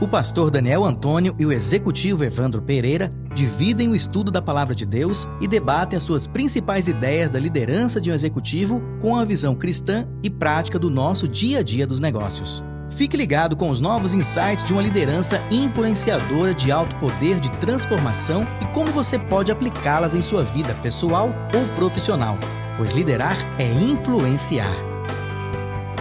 O pastor Daniel Antônio e o executivo Evandro Pereira dividem o estudo da palavra de Deus e debatem as suas principais ideias da liderança de um executivo com a visão cristã e prática do nosso dia a dia dos negócios. Fique ligado com os novos insights de uma liderança influenciadora de alto poder de transformação e como você pode aplicá-las em sua vida pessoal ou profissional, pois liderar é influenciar.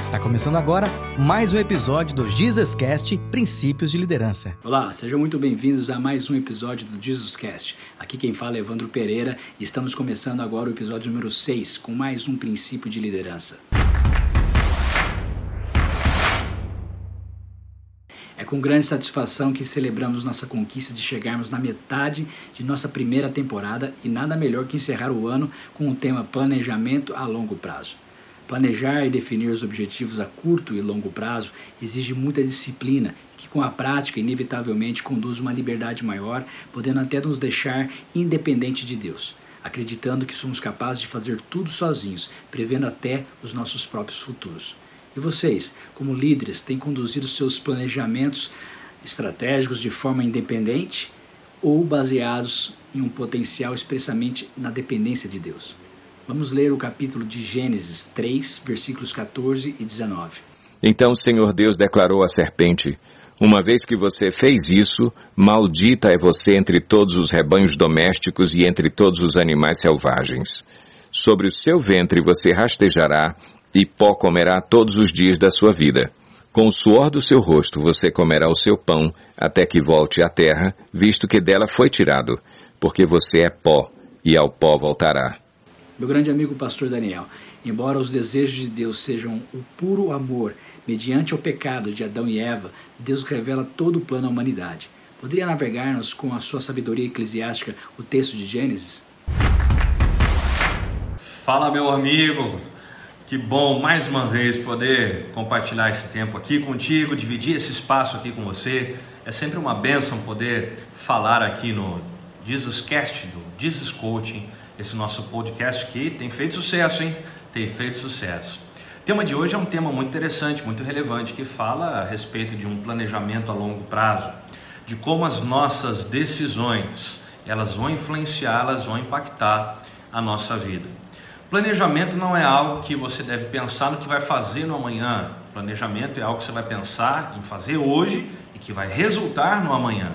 Está começando agora mais um episódio do Jesuscast Princípios de Liderança. Olá, sejam muito bem-vindos a mais um episódio do Jesuscast. Aqui quem fala é Evandro Pereira e estamos começando agora o episódio número 6 com mais um princípio de liderança. É com grande satisfação que celebramos nossa conquista de chegarmos na metade de nossa primeira temporada e nada melhor que encerrar o ano com o tema Planejamento a Longo Prazo. Planejar e definir os objetivos a curto e longo prazo exige muita disciplina, que com a prática inevitavelmente conduz uma liberdade maior, podendo até nos deixar independente de Deus, acreditando que somos capazes de fazer tudo sozinhos, prevendo até os nossos próprios futuros. E vocês, como líderes, têm conduzido seus planejamentos estratégicos de forma independente ou baseados em um potencial expressamente na dependência de Deus? Vamos ler o capítulo de Gênesis 3, versículos 14 e 19. Então o Senhor Deus declarou à serpente: Uma vez que você fez isso, maldita é você entre todos os rebanhos domésticos e entre todos os animais selvagens. Sobre o seu ventre você rastejará e pó comerá todos os dias da sua vida. Com o suor do seu rosto você comerá o seu pão até que volte à terra, visto que dela foi tirado, porque você é pó e ao pó voltará. Meu grande amigo pastor Daniel, embora os desejos de Deus sejam o puro amor, mediante o pecado de Adão e Eva, Deus revela todo o plano à humanidade. Poderia navegar-nos com a sua sabedoria eclesiástica o texto de Gênesis? Fala, meu amigo! Que bom mais uma vez poder compartilhar esse tempo aqui contigo, dividir esse espaço aqui com você. É sempre uma bênção poder falar aqui no Jesus Cast, do Jesus Coaching esse nosso podcast que tem feito sucesso, hein? Tem feito sucesso. O tema de hoje é um tema muito interessante, muito relevante, que fala a respeito de um planejamento a longo prazo, de como as nossas decisões elas vão influenciar, elas vão impactar a nossa vida. Planejamento não é algo que você deve pensar no que vai fazer no amanhã. Planejamento é algo que você vai pensar em fazer hoje e que vai resultar no amanhã.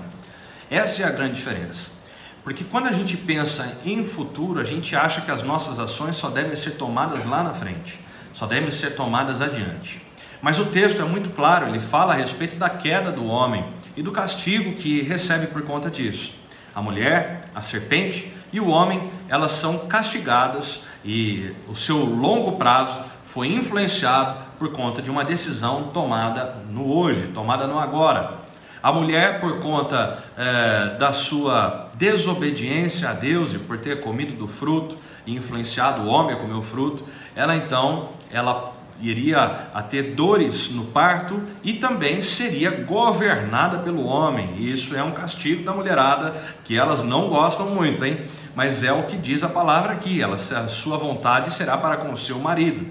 Essa é a grande diferença. Porque quando a gente pensa em futuro, a gente acha que as nossas ações só devem ser tomadas lá na frente, só devem ser tomadas adiante. Mas o texto é muito claro, ele fala a respeito da queda do homem e do castigo que recebe por conta disso. A mulher, a serpente e o homem, elas são castigadas e o seu longo prazo foi influenciado por conta de uma decisão tomada no hoje, tomada no agora. A mulher, por conta é, da sua desobediência a Deus e por ter comido do fruto e influenciado o homem a comer o fruto, ela então ela iria a ter dores no parto e também seria governada pelo homem. E isso é um castigo da mulherada que elas não gostam muito, hein? Mas é o que diz a palavra aqui. Ela, a sua vontade será para com o seu marido.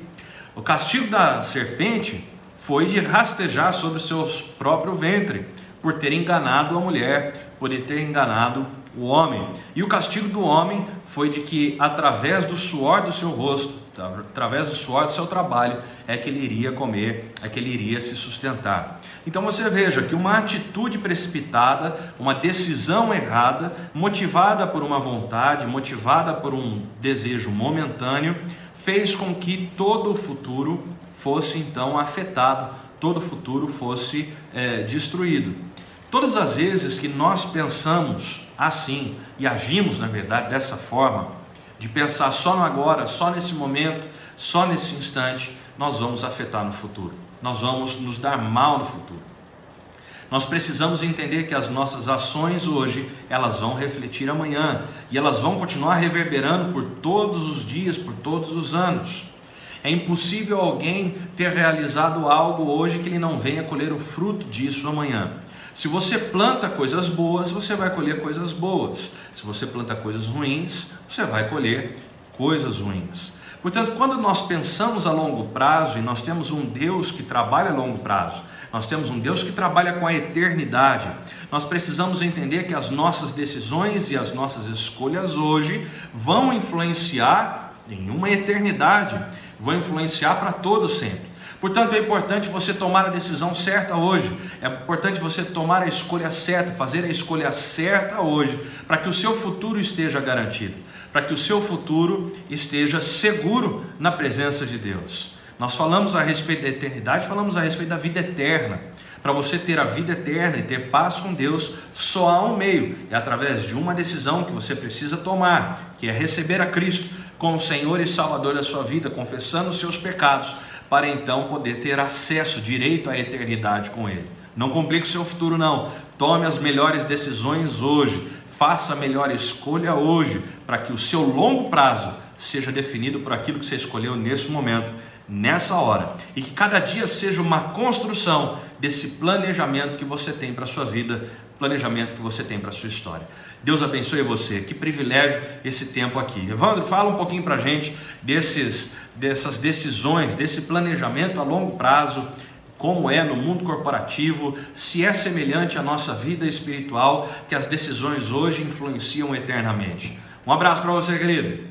O castigo da serpente foi de rastejar sobre seu próprio ventre por ter enganado a mulher, por ter enganado o homem. E o castigo do homem foi de que, através do suor do seu rosto, através do suor do seu trabalho, é que ele iria comer, é que ele iria se sustentar. Então você veja que uma atitude precipitada, uma decisão errada, motivada por uma vontade, motivada por um desejo momentâneo, fez com que todo o futuro fosse então afetado, todo o futuro fosse é, destruído. Todas as vezes que nós pensamos assim e agimos, na verdade, dessa forma, de pensar só no agora, só nesse momento, só nesse instante, nós vamos afetar no futuro. Nós vamos nos dar mal no futuro. Nós precisamos entender que as nossas ações hoje, elas vão refletir amanhã e elas vão continuar reverberando por todos os dias, por todos os anos. É impossível alguém ter realizado algo hoje que ele não venha colher o fruto disso amanhã. Se você planta coisas boas, você vai colher coisas boas. Se você planta coisas ruins, você vai colher coisas ruins. Portanto, quando nós pensamos a longo prazo e nós temos um Deus que trabalha a longo prazo, nós temos um Deus que trabalha com a eternidade, nós precisamos entender que as nossas decisões e as nossas escolhas hoje vão influenciar em uma eternidade, vão influenciar para todo sempre. Portanto, é importante você tomar a decisão certa hoje. É importante você tomar a escolha certa, fazer a escolha certa hoje, para que o seu futuro esteja garantido, para que o seu futuro esteja seguro na presença de Deus. Nós falamos a respeito da eternidade, falamos a respeito da vida eterna. Para você ter a vida eterna e ter paz com Deus, só há um meio, é através de uma decisão que você precisa tomar, que é receber a Cristo como Senhor e Salvador da sua vida, confessando os seus pecados, para então poder ter acesso direito à eternidade com Ele. Não complique o seu futuro, não. Tome as melhores decisões hoje. Faça a melhor escolha hoje, para que o seu longo prazo seja definido por aquilo que você escolheu nesse momento, nessa hora. E que cada dia seja uma construção desse planejamento que você tem para a sua vida, planejamento que você tem para a sua história. Deus abençoe você. Que privilégio esse tempo aqui. Evandro, fala um pouquinho para a gente desses, dessas decisões, desse planejamento a longo prazo, como é no mundo corporativo, se é semelhante à nossa vida espiritual, que as decisões hoje influenciam eternamente. Um abraço para você, querido.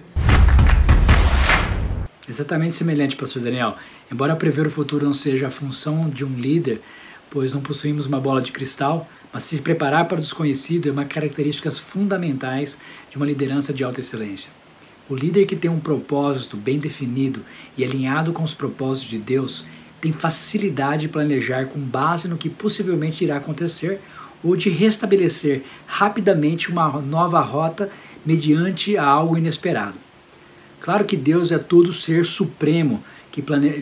Exatamente semelhante, pastor Daniel. Embora prever o futuro não seja a função de um líder, pois não possuímos uma bola de cristal, mas se preparar para o desconhecido é uma característica fundamentais de uma liderança de alta excelência. O líder que tem um propósito bem definido e alinhado com os propósitos de Deus tem facilidade de planejar com base no que possivelmente irá acontecer ou de restabelecer rapidamente uma nova rota mediante algo inesperado. Claro que Deus é todo ser supremo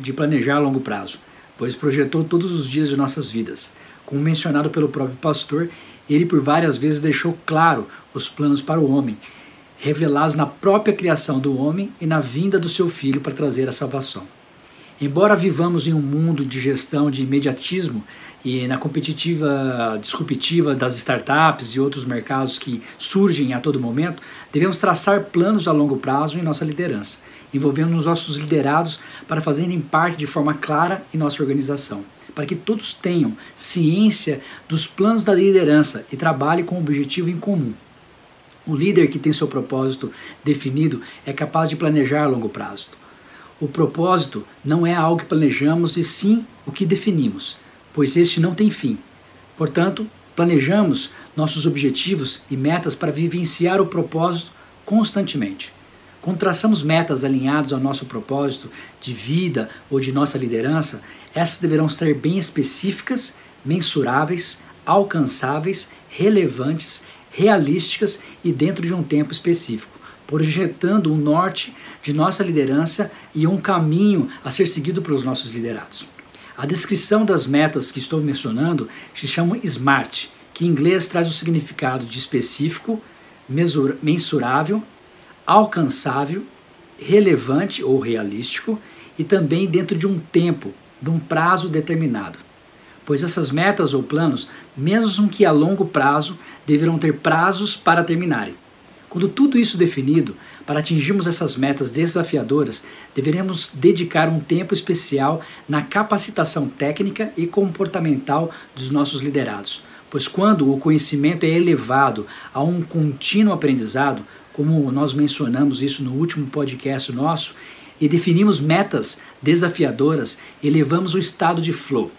de planejar a longo prazo, pois projetou todos os dias de nossas vidas. Como mencionado pelo próprio pastor, ele por várias vezes deixou claro os planos para o homem, revelados na própria criação do homem e na vinda do seu filho para trazer a salvação. Embora vivamos em um mundo de gestão de imediatismo e na competitiva disruptiva das startups e outros mercados que surgem a todo momento, devemos traçar planos a longo prazo em nossa liderança, envolvendo os nossos liderados para fazerem parte de forma clara em nossa organização para que todos tenham ciência dos planos da liderança e trabalhem com um objetivo em comum. O líder que tem seu propósito definido é capaz de planejar a longo prazo. O propósito não é algo que planejamos e sim o que definimos, pois este não tem fim. Portanto, planejamos nossos objetivos e metas para vivenciar o propósito constantemente. Quando traçamos metas alinhadas ao nosso propósito de vida ou de nossa liderança, essas deverão ser bem específicas, mensuráveis, alcançáveis, relevantes, realísticas e dentro de um tempo específico, projetando o norte de nossa liderança e um caminho a ser seguido pelos nossos liderados. A descrição das metas que estou mencionando se chama SMART, que em inglês traz o significado de específico, mensurável, alcançável, relevante ou realístico e também dentro de um tempo, de um prazo determinado. Pois essas metas ou planos, mesmo que a longo prazo, deverão ter prazos para terminarem. Quando tudo isso definido, para atingirmos essas metas desafiadoras, deveremos dedicar um tempo especial na capacitação técnica e comportamental dos nossos liderados. Pois quando o conhecimento é elevado a um contínuo aprendizado, como nós mencionamos isso no último podcast nosso, e definimos metas desafiadoras, elevamos o estado de flow.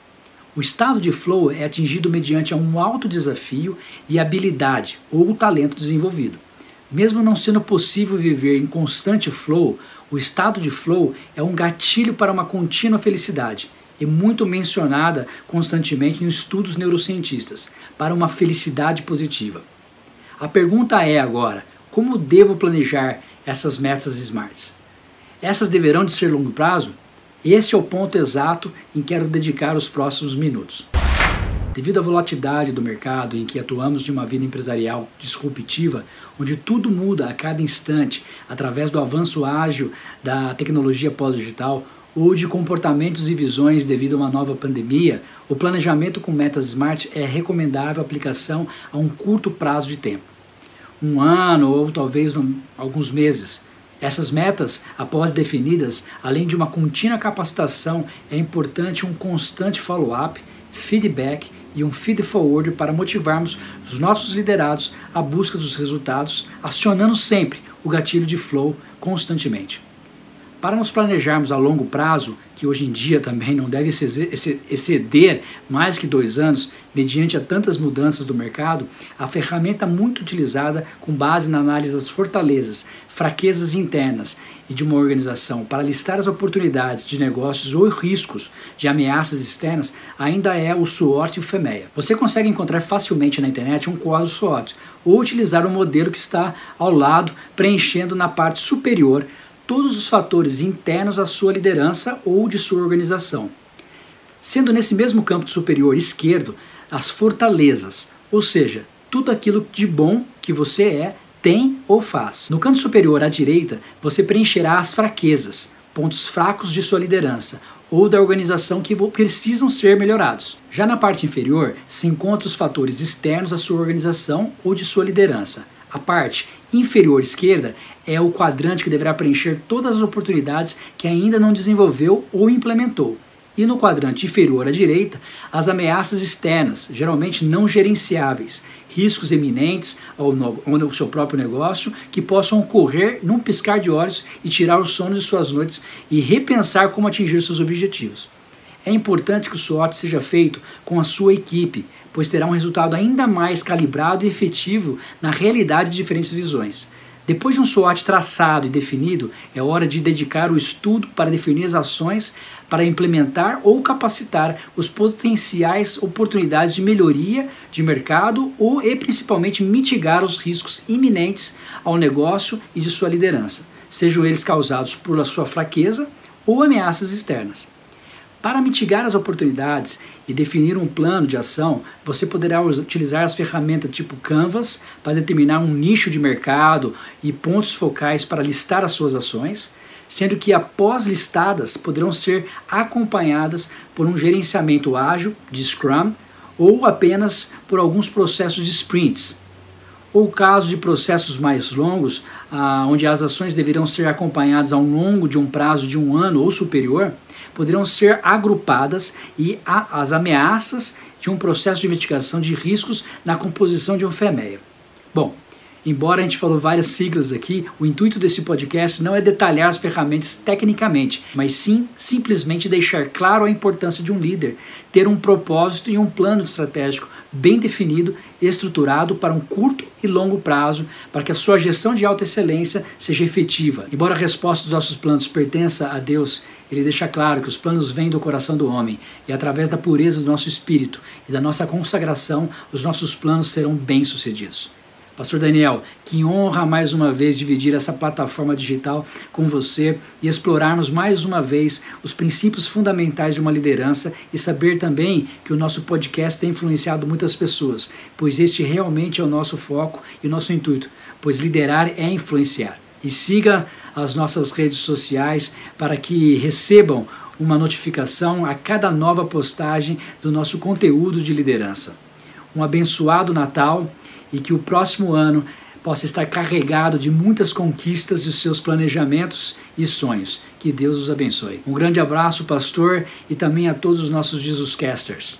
O estado de flow é atingido mediante um alto desafio e habilidade ou talento desenvolvido. Mesmo não sendo possível viver em constante flow, o estado de flow é um gatilho para uma contínua felicidade e muito mencionada constantemente em estudos neurocientistas, para uma felicidade positiva. A pergunta é agora: como devo planejar essas metas SMARTs? Essas deverão de ser longo prazo? Esse é o ponto exato em que quero dedicar os próximos minutos. Devido à volatilidade do mercado em que atuamos de uma vida empresarial disruptiva, onde tudo muda a cada instante através do avanço ágil da tecnologia pós-digital ou de comportamentos e visões devido a uma nova pandemia, o planejamento com metas SMART é recomendável aplicação a um curto prazo de tempo um ano ou talvez um, alguns meses. Essas metas, após definidas, além de uma contínua capacitação, é importante um constante follow-up, feedback e um feed forward para motivarmos os nossos liderados à busca dos resultados, acionando sempre o gatilho de flow constantemente. Para nos planejarmos a longo prazo, que hoje em dia também não deve exceder mais que dois anos, mediante a tantas mudanças do mercado, a ferramenta muito utilizada com base na análise das fortalezas, fraquezas internas e de uma organização para listar as oportunidades de negócios ou riscos de ameaças externas ainda é o SWOT e o FEMEA. Você consegue encontrar facilmente na internet um quadro SWOT ou utilizar o modelo que está ao lado, preenchendo na parte superior todos os fatores internos à sua liderança ou de sua organização. Sendo nesse mesmo campo superior esquerdo as fortalezas, ou seja, tudo aquilo de bom que você é, tem ou faz. No canto superior à direita, você preencherá as fraquezas, pontos fracos de sua liderança ou da organização que precisam ser melhorados. Já na parte inferior se encontram os fatores externos à sua organização ou de sua liderança. A parte inferior esquerda é o quadrante que deverá preencher todas as oportunidades que ainda não desenvolveu ou implementou. E no quadrante inferior à direita, as ameaças externas, geralmente não gerenciáveis, riscos eminentes ao, no, ao seu próprio negócio que possam ocorrer num piscar de olhos e tirar os sonos de suas noites e repensar como atingir seus objetivos. É importante que o SWOT seja feito com a sua equipe, pois terá um resultado ainda mais calibrado e efetivo na realidade de diferentes visões. Depois de um SWOT traçado e definido, é hora de dedicar o estudo para definir as ações para implementar ou capacitar os potenciais oportunidades de melhoria de mercado ou e principalmente mitigar os riscos iminentes ao negócio e de sua liderança, sejam eles causados por sua fraqueza ou ameaças externas. Para mitigar as oportunidades e definir um plano de ação, você poderá utilizar as ferramentas tipo Canvas para determinar um nicho de mercado e pontos focais para listar as suas ações, sendo que após listadas poderão ser acompanhadas por um gerenciamento ágil de Scrum ou apenas por alguns processos de sprints. Ou caso de processos mais longos, ah, onde as ações deverão ser acompanhadas ao longo de um prazo de um ano ou superior, poderão ser agrupadas e as ameaças de um processo de mitigação de riscos na composição de um FEMEA. Bom, Embora a gente falou várias siglas aqui, o intuito desse podcast não é detalhar as ferramentas tecnicamente, mas sim simplesmente deixar claro a importância de um líder ter um propósito e um plano estratégico bem definido e estruturado para um curto e longo prazo, para que a sua gestão de alta excelência seja efetiva. Embora a resposta dos nossos planos pertença a Deus, ele deixa claro que os planos vêm do coração do homem e através da pureza do nosso espírito e da nossa consagração, os nossos planos serão bem-sucedidos. Pastor Daniel, que honra mais uma vez dividir essa plataforma digital com você e explorarmos mais uma vez os princípios fundamentais de uma liderança e saber também que o nosso podcast tem influenciado muitas pessoas, pois este realmente é o nosso foco e o nosso intuito, pois liderar é influenciar. E siga as nossas redes sociais para que recebam uma notificação a cada nova postagem do nosso conteúdo de liderança. Um abençoado Natal e que o próximo ano possa estar carregado de muitas conquistas de seus planejamentos e sonhos. Que Deus os abençoe. Um grande abraço, pastor, e também a todos os nossos Jesuscasters.